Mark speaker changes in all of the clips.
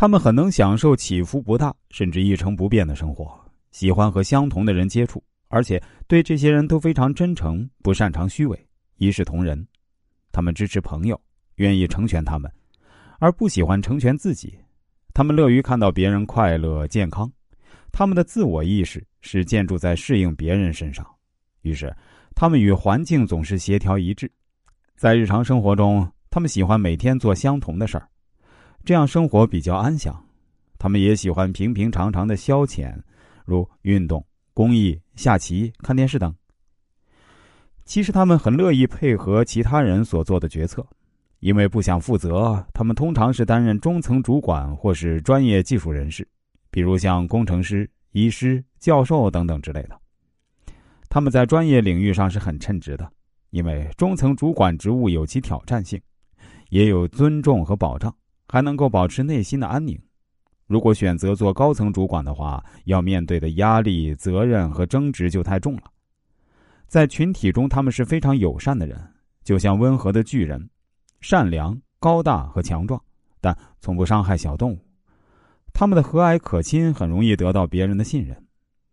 Speaker 1: 他们很能享受起伏不大甚至一成不变的生活，喜欢和相同的人接触，而且对这些人都非常真诚，不擅长虚伪，一视同仁。他们支持朋友，愿意成全他们，而不喜欢成全自己。他们乐于看到别人快乐健康，他们的自我意识是建筑在适应别人身上。于是，他们与环境总是协调一致。在日常生活中，他们喜欢每天做相同的事儿，这样生活比较安详。他们也喜欢平平常常的消遣，如运动、公益、下棋、看电视等。其实，他们很乐意配合其他人所做的决策，因为不想负责。他们通常是担任中层主管或是专业技术人士，比如像工程师、医师、教授等等之类的。他们在专业领域上是很称职的，因为中层主管职务有其挑战性，也有尊重和保障，还能够保持内心的安宁。如果选择做高层主管的话，要面对的压力、责任和争执就太重了。在群体中，他们是非常友善的人，就像温和的巨人，善良、高大和强壮，但从不伤害小动物。他们的和蔼可亲，很容易得到别人的信任。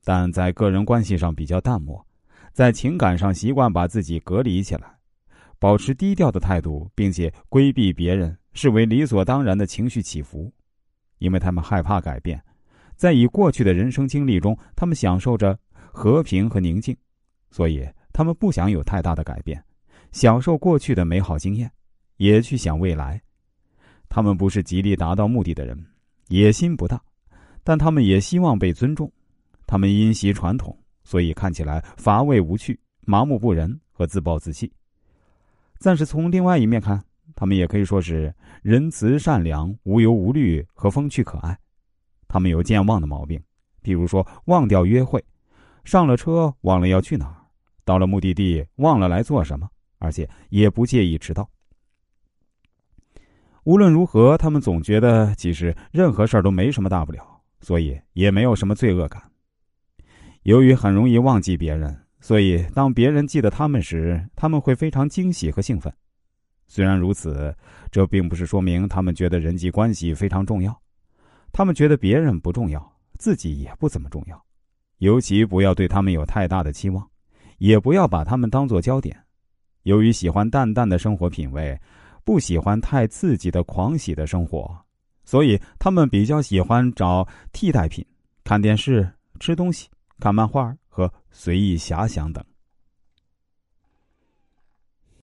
Speaker 1: 但在个人关系上比较淡漠，在情感上习惯把自己隔离起来，保持低调的态度，并且规避别人视为理所当然的情绪起伏，因为他们害怕改变。在以过去的人生经历中，他们享受着和平和宁静，所以他们不想有太大的改变，享受过去的美好经验，也去想未来。他们不是极力达到目的的人，野心不大，但他们也希望被尊重。他们因袭传统，所以看起来乏味无趣、麻木不仁和自暴自弃。但是从另外一面看，他们也可以说是仁慈善良、无忧无虑和风趣可爱。他们有健忘的毛病，比如说忘掉约会，上了车忘了要去哪儿，到了目的地忘了来做什么，而且也不介意迟到。无论如何，他们总觉得其实任何事儿都没什么大不了，所以也没有什么罪恶感。由于很容易忘记别人，所以当别人记得他们时，他们会非常惊喜和兴奋。虽然如此，这并不是说明他们觉得人际关系非常重要。他们觉得别人不重要，自己也不怎么重要。尤其不要对他们有太大的期望，也不要把他们当做焦点。由于喜欢淡淡的生活品味，不喜欢太刺激的狂喜的生活，所以他们比较喜欢找替代品，看电视、吃东西。看漫画和随意遐想等。